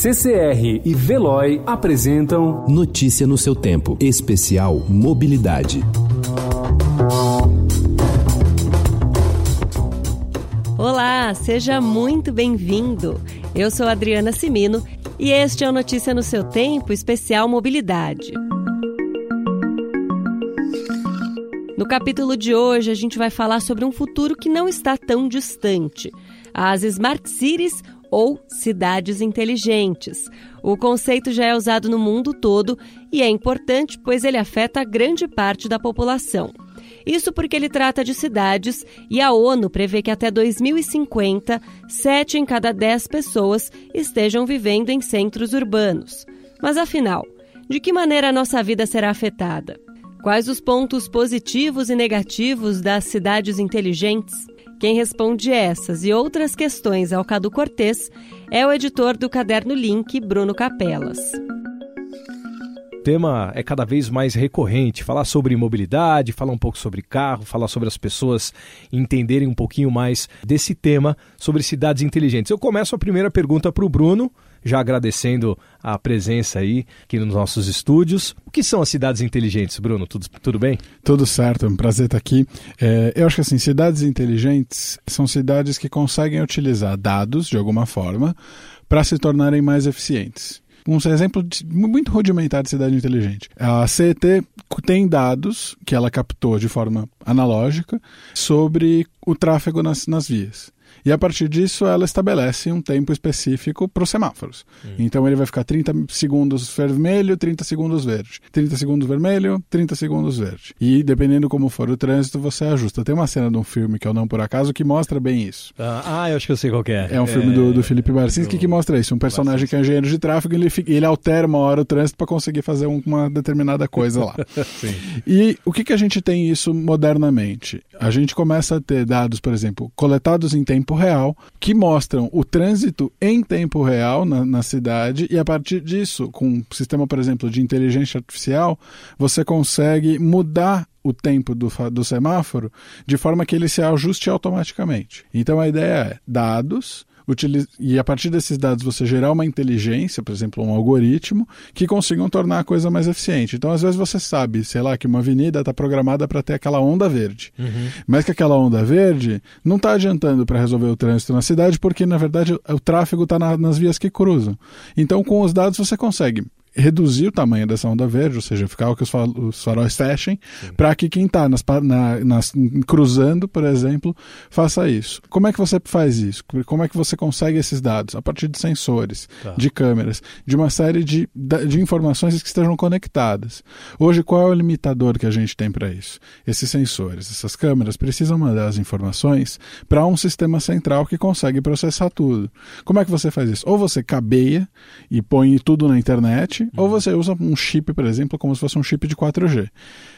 CCR e Veloy apresentam Notícia no seu tempo. Especial Mobilidade. Olá, seja muito bem-vindo. Eu sou Adriana Simino e este é o Notícia no seu tempo, especial Mobilidade. No capítulo de hoje, a gente vai falar sobre um futuro que não está tão distante: as Smart Cities ou cidades inteligentes. O conceito já é usado no mundo todo e é importante pois ele afeta grande parte da população. Isso porque ele trata de cidades e a ONU prevê que até 2050, 7 em cada 10 pessoas estejam vivendo em centros urbanos. Mas afinal, de que maneira a nossa vida será afetada? Quais os pontos positivos e negativos das cidades inteligentes? Quem responde essas e outras questões ao Cadu Cortês é o editor do Caderno Link, Bruno Capelas. O tema é cada vez mais recorrente, falar sobre mobilidade, falar um pouco sobre carro, falar sobre as pessoas entenderem um pouquinho mais desse tema sobre cidades inteligentes. Eu começo a primeira pergunta para o Bruno, já agradecendo a presença aí aqui nos nossos estúdios. O que são as cidades inteligentes, Bruno? Tudo, tudo bem? Tudo certo, é um prazer estar aqui. É, eu acho que assim, cidades inteligentes são cidades que conseguem utilizar dados de alguma forma para se tornarem mais eficientes. Um exemplo de, muito rudimentar de cidade inteligente. A CET tem dados que ela captou de forma analógica sobre o tráfego nas, nas vias. E a partir disso, ela estabelece um tempo específico para os semáforos. Hum. Então ele vai ficar 30 segundos vermelho, 30 segundos verde. 30 segundos vermelho, 30 segundos verde. E dependendo como for o trânsito, você ajusta. Tem uma cena de um filme que é o Não Por Acaso que mostra bem isso. Ah, ah eu acho que eu sei qual é. É um filme do, do Felipe Barcinski que mostra isso. Um personagem que é engenheiro de tráfego ele, ele altera uma hora o trânsito para conseguir fazer uma determinada coisa lá. e o que, que a gente tem isso modernamente? A gente começa a ter dados, por exemplo, coletados em tempo tempo real, que mostram o trânsito em tempo real na, na cidade, e a partir disso, com um sistema, por exemplo, de inteligência artificial, você consegue mudar o tempo do, do semáforo de forma que ele se ajuste automaticamente. Então a ideia é dados e a partir desses dados você gerar uma inteligência, por exemplo, um algoritmo, que consigam tornar a coisa mais eficiente. Então, às vezes você sabe, sei lá, que uma avenida está programada para ter aquela onda verde, uhum. mas que aquela onda verde não está adiantando para resolver o trânsito na cidade, porque na verdade o tráfego está na, nas vias que cruzam. Então, com os dados você consegue reduzir o tamanho dessa onda verde, ou seja, ficar que os faróis fechem, para que quem está nas, na, nas, cruzando, por exemplo, faça isso. Como é que você faz isso? Como é que você consegue esses dados? A partir de sensores, tá. de câmeras, de uma série de, de informações que estejam conectadas. Hoje, qual é o limitador que a gente tem para isso? Esses sensores, essas câmeras precisam mandar as informações para um sistema central que consegue processar tudo. Como é que você faz isso? Ou você cabeia e põe tudo na internet, uhum. ou você usa um chip, por exemplo, como se fosse um chip de 4G.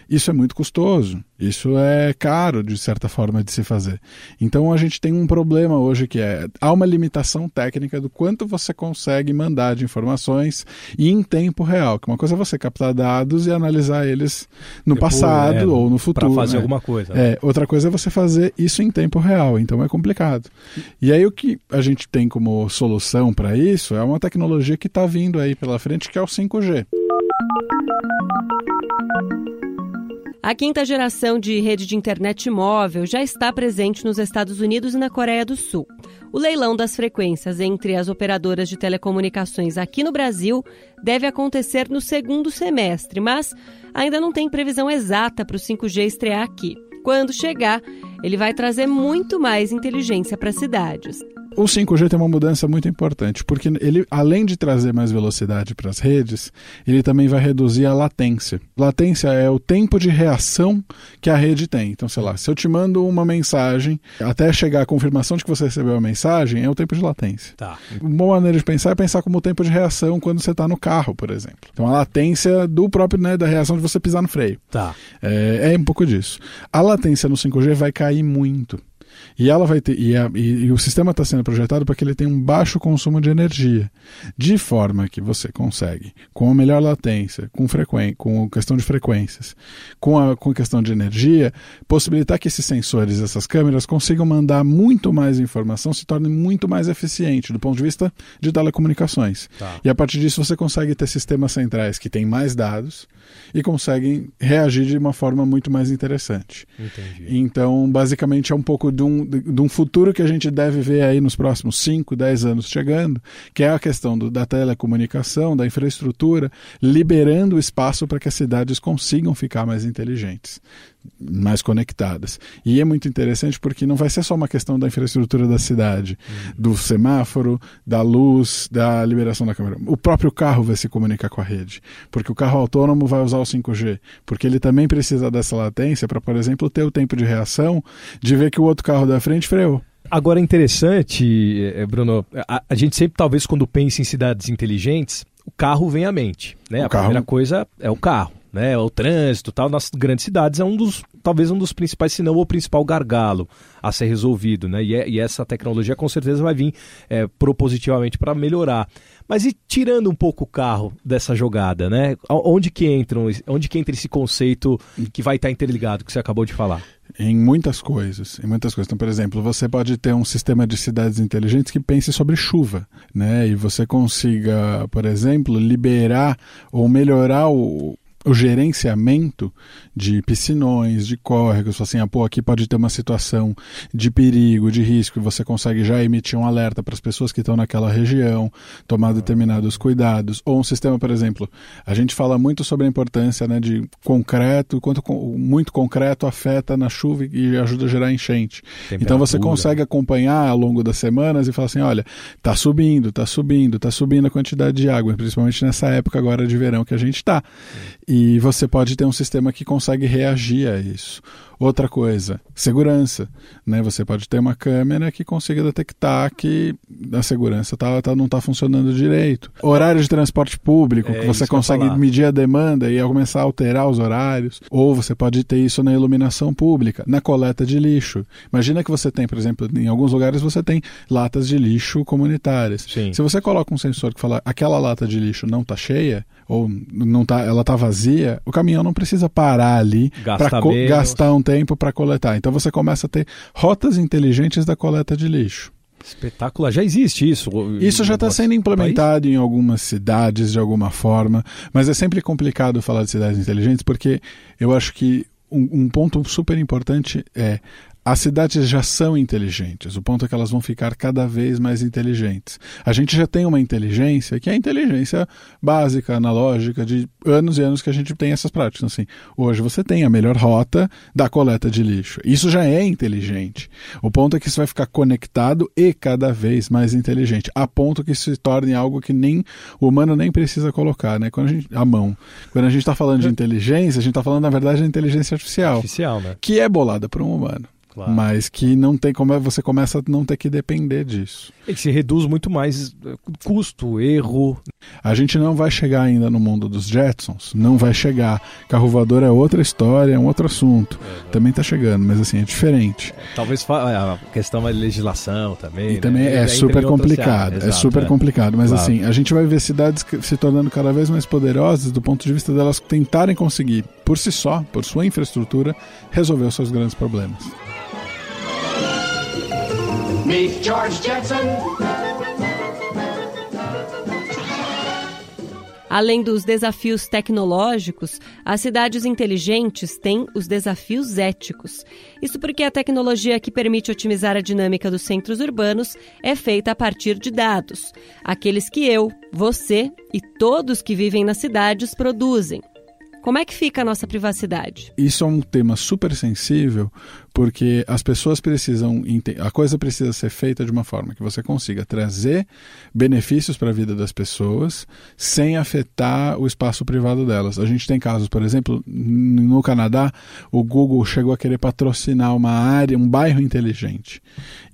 Isso é muito custoso, isso é caro, de certa forma, de se fazer. Então a gente tem um problema hoje que é, há uma limitação técnica do quanto você consegue mandar de informações e em tempo real, que uma coisa é você captar dados e analisar eles no Depois, passado é, ou no futuro. Para fazer né? alguma coisa. É, outra coisa é você fazer isso em tempo real, então é complicado. E aí o que a gente tem como solução para isso é uma tecnologia que está vindo aí pela frente, que é o 5G. A quinta geração de rede de internet móvel já está presente nos Estados Unidos e na Coreia do Sul. O leilão das frequências entre as operadoras de telecomunicações aqui no Brasil deve acontecer no segundo semestre, mas ainda não tem previsão exata para o 5G estrear aqui. Quando chegar, ele vai trazer muito mais inteligência para as cidades. O 5G tem uma mudança muito importante, porque ele, além de trazer mais velocidade para as redes, ele também vai reduzir a latência. Latência é o tempo de reação que a rede tem. Então, sei lá, se eu te mando uma mensagem, até chegar a confirmação de que você recebeu a mensagem, é o tempo de latência. Tá. Uma boa maneira de pensar é pensar como o tempo de reação quando você está no carro, por exemplo. Então, a latência do próprio, né, da reação de você pisar no freio. Tá. É, é um pouco disso. A latência no 5G vai cair muito. E ela vai ter e, a, e, e o sistema está sendo projetado para que ele tenha um baixo consumo de energia, de forma que você consegue, com a melhor latência, com frequência, com questão de frequências, com a com questão de energia, possibilitar que esses sensores, essas câmeras consigam mandar muito mais informação, se torne muito mais eficiente do ponto de vista de telecomunicações. Tá. E a partir disso você consegue ter sistemas centrais que têm mais dados e conseguem reagir de uma forma muito mais interessante. Entendi. Então, basicamente, é um pouco de um, de um futuro que a gente deve ver aí nos próximos 5, 10 anos chegando, que é a questão do, da telecomunicação, da infraestrutura, liberando espaço para que as cidades consigam ficar mais inteligentes mais conectadas. E é muito interessante porque não vai ser só uma questão da infraestrutura da cidade, uhum. do semáforo, da luz, da liberação da câmera. O próprio carro vai se comunicar com a rede, porque o carro autônomo vai usar o 5G, porque ele também precisa dessa latência para, por exemplo, ter o tempo de reação de ver que o outro carro da frente freou. Agora é interessante, eh, Bruno, a, a gente sempre talvez quando pensa em cidades inteligentes, o carro vem à mente, né? O a carro... primeira coisa é o carro né, o trânsito tal, nas grandes cidades é um dos, talvez um dos principais, se não o principal gargalo a ser resolvido, né, e, é, e essa tecnologia com certeza vai vir é, propositivamente para melhorar. Mas e tirando um pouco o carro dessa jogada, né, onde que entram, onde que entra esse conceito que vai estar interligado, que você acabou de falar? Em muitas coisas, em muitas coisas. Então, por exemplo, você pode ter um sistema de cidades inteligentes que pense sobre chuva, né? E você consiga, por exemplo, liberar ou melhorar o, o gerenciamento de piscinões, de córregos, assim, ah, pô, aqui pode ter uma situação de perigo, de risco, e você consegue já emitir um alerta para as pessoas que estão naquela região, tomar determinados cuidados. Ou um sistema, por exemplo, a gente fala muito sobre a importância né, de concreto, quanto muito concreto afeta na chuva e ajuda a gerar enchente. Então você consegue acompanhar ao longo das semanas e falar assim, olha, tá subindo, tá subindo, tá subindo a quantidade de água, principalmente nessa época agora de verão que a gente está. E você pode ter um sistema que consegue reagir a isso. Outra coisa, segurança. Né? Você pode ter uma câmera que consiga detectar que a segurança tá, tá não está funcionando direito. Horário de transporte público, é, que você consegue medir a demanda e começar a alterar os horários. Ou você pode ter isso na iluminação pública, na coleta de lixo. Imagina que você tem, por exemplo, em alguns lugares você tem latas de lixo comunitárias. Sim. Se você coloca um sensor que fala aquela lata de lixo não está cheia, ou não tá, ela está vazia, o caminhão não precisa parar ali para gastar um tempo tempo para coletar. Então você começa a ter rotas inteligentes da coleta de lixo. Espetáculo, já existe isso. Isso já está sendo implementado país? em algumas cidades de alguma forma, mas é sempre complicado falar de cidades inteligentes porque eu acho que um, um ponto super importante é as cidades já são inteligentes, o ponto é que elas vão ficar cada vez mais inteligentes. A gente já tem uma inteligência que é a inteligência básica, analógica, de anos e anos que a gente tem essas práticas. Assim, hoje você tem a melhor rota da coleta de lixo. Isso já é inteligente. O ponto é que isso vai ficar conectado e cada vez mais inteligente, a ponto que isso se torne algo que nem o humano nem precisa colocar, né? Quando a, gente, a mão. Quando a gente está falando de inteligência, a gente está falando, na verdade, da inteligência artificial. Artificial, né? Que é bolada por um humano. Claro. Mas que não tem como é, você começa a não ter que depender disso. E que se reduz muito mais eh, custo, erro. A gente não vai chegar ainda no mundo dos Jetsons, não vai chegar. Carro voador é outra história, é um outro assunto. É, também está chegando, mas assim, é diferente. Talvez é, a questão da legislação também. E né? também é, é super complicado, é super é. complicado. Mas claro. assim, a gente vai ver cidades se tornando cada vez mais poderosas do ponto de vista delas tentarem conseguir, por si só, por sua infraestrutura, resolver os seus grandes problemas. Meet George Jetson. Além dos desafios tecnológicos, as cidades inteligentes têm os desafios éticos. Isso porque a tecnologia que permite otimizar a dinâmica dos centros urbanos é feita a partir de dados, aqueles que eu, você e todos que vivem nas cidades produzem. Como é que fica a nossa privacidade? Isso é um tema super sensível, porque as pessoas precisam a coisa precisa ser feita de uma forma que você consiga trazer benefícios para a vida das pessoas sem afetar o espaço privado delas. A gente tem casos, por exemplo, no Canadá, o Google chegou a querer patrocinar uma área, um bairro inteligente.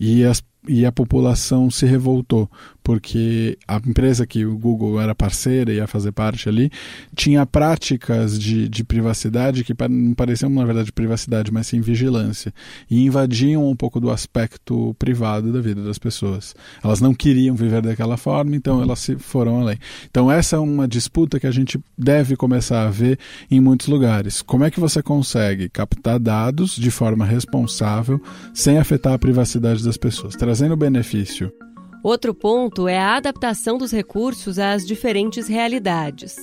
E as e a população se revoltou, porque a empresa que o Google era parceira e ia fazer parte ali, tinha práticas de, de privacidade que não pareciam, na verdade, privacidade, mas sim vigilância, e invadiam um pouco do aspecto privado da vida das pessoas. Elas não queriam viver daquela forma, então elas se foram além. Então essa é uma disputa que a gente deve começar a ver em muitos lugares. Como é que você consegue captar dados de forma responsável, sem afetar a privacidade das pessoas? Trazendo benefício. Outro ponto é a adaptação dos recursos às diferentes realidades.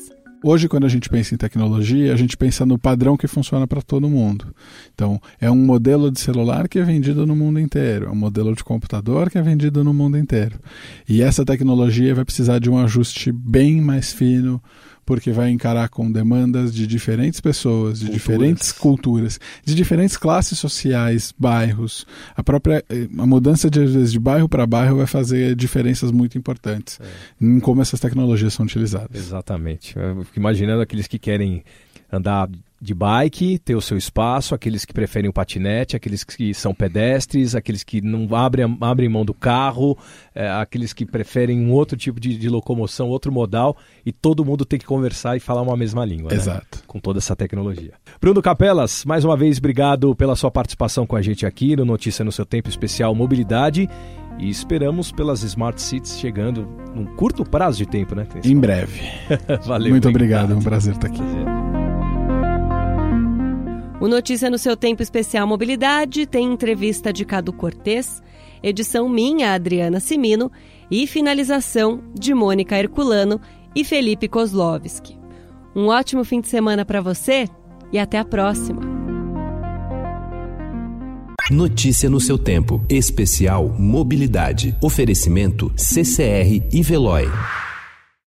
Hoje, quando a gente pensa em tecnologia, a gente pensa no padrão que funciona para todo mundo. Então, é um modelo de celular que é vendido no mundo inteiro, é um modelo de computador que é vendido no mundo inteiro. E essa tecnologia vai precisar de um ajuste bem mais fino, porque vai encarar com demandas de diferentes pessoas, de culturas. diferentes culturas, de diferentes classes sociais, bairros. A própria eh, a mudança de, de bairro para bairro vai fazer diferenças muito importantes é. em como essas tecnologias são utilizadas. Exatamente. Eu fico imaginando aqueles que querem andar de bike, ter o seu espaço, aqueles que preferem o patinete, aqueles que são pedestres, aqueles que não abrem, abrem mão do carro, é, aqueles que preferem um outro tipo de, de, locomoção, outro modal, e todo mundo tem que conversar e falar uma mesma língua. Né? Exato. Né? Com toda essa tecnologia. Bruno Capelas, mais uma vez, obrigado pela sua participação com a gente aqui no Notícia no Seu Tempo Especial Mobilidade. E esperamos pelas Smart Cities chegando num curto prazo de tempo, né? Em breve. Valeu. Muito obrigado, é um prazer estar aqui. O Notícia no seu tempo especial Mobilidade tem entrevista de Cadu Cortês, edição minha, Adriana Simino, e finalização de Mônica Herculano e Felipe Kozlovski. Um ótimo fim de semana para você e até a próxima. Notícia no seu tempo. Especial Mobilidade. Oferecimento CCR e Veloy.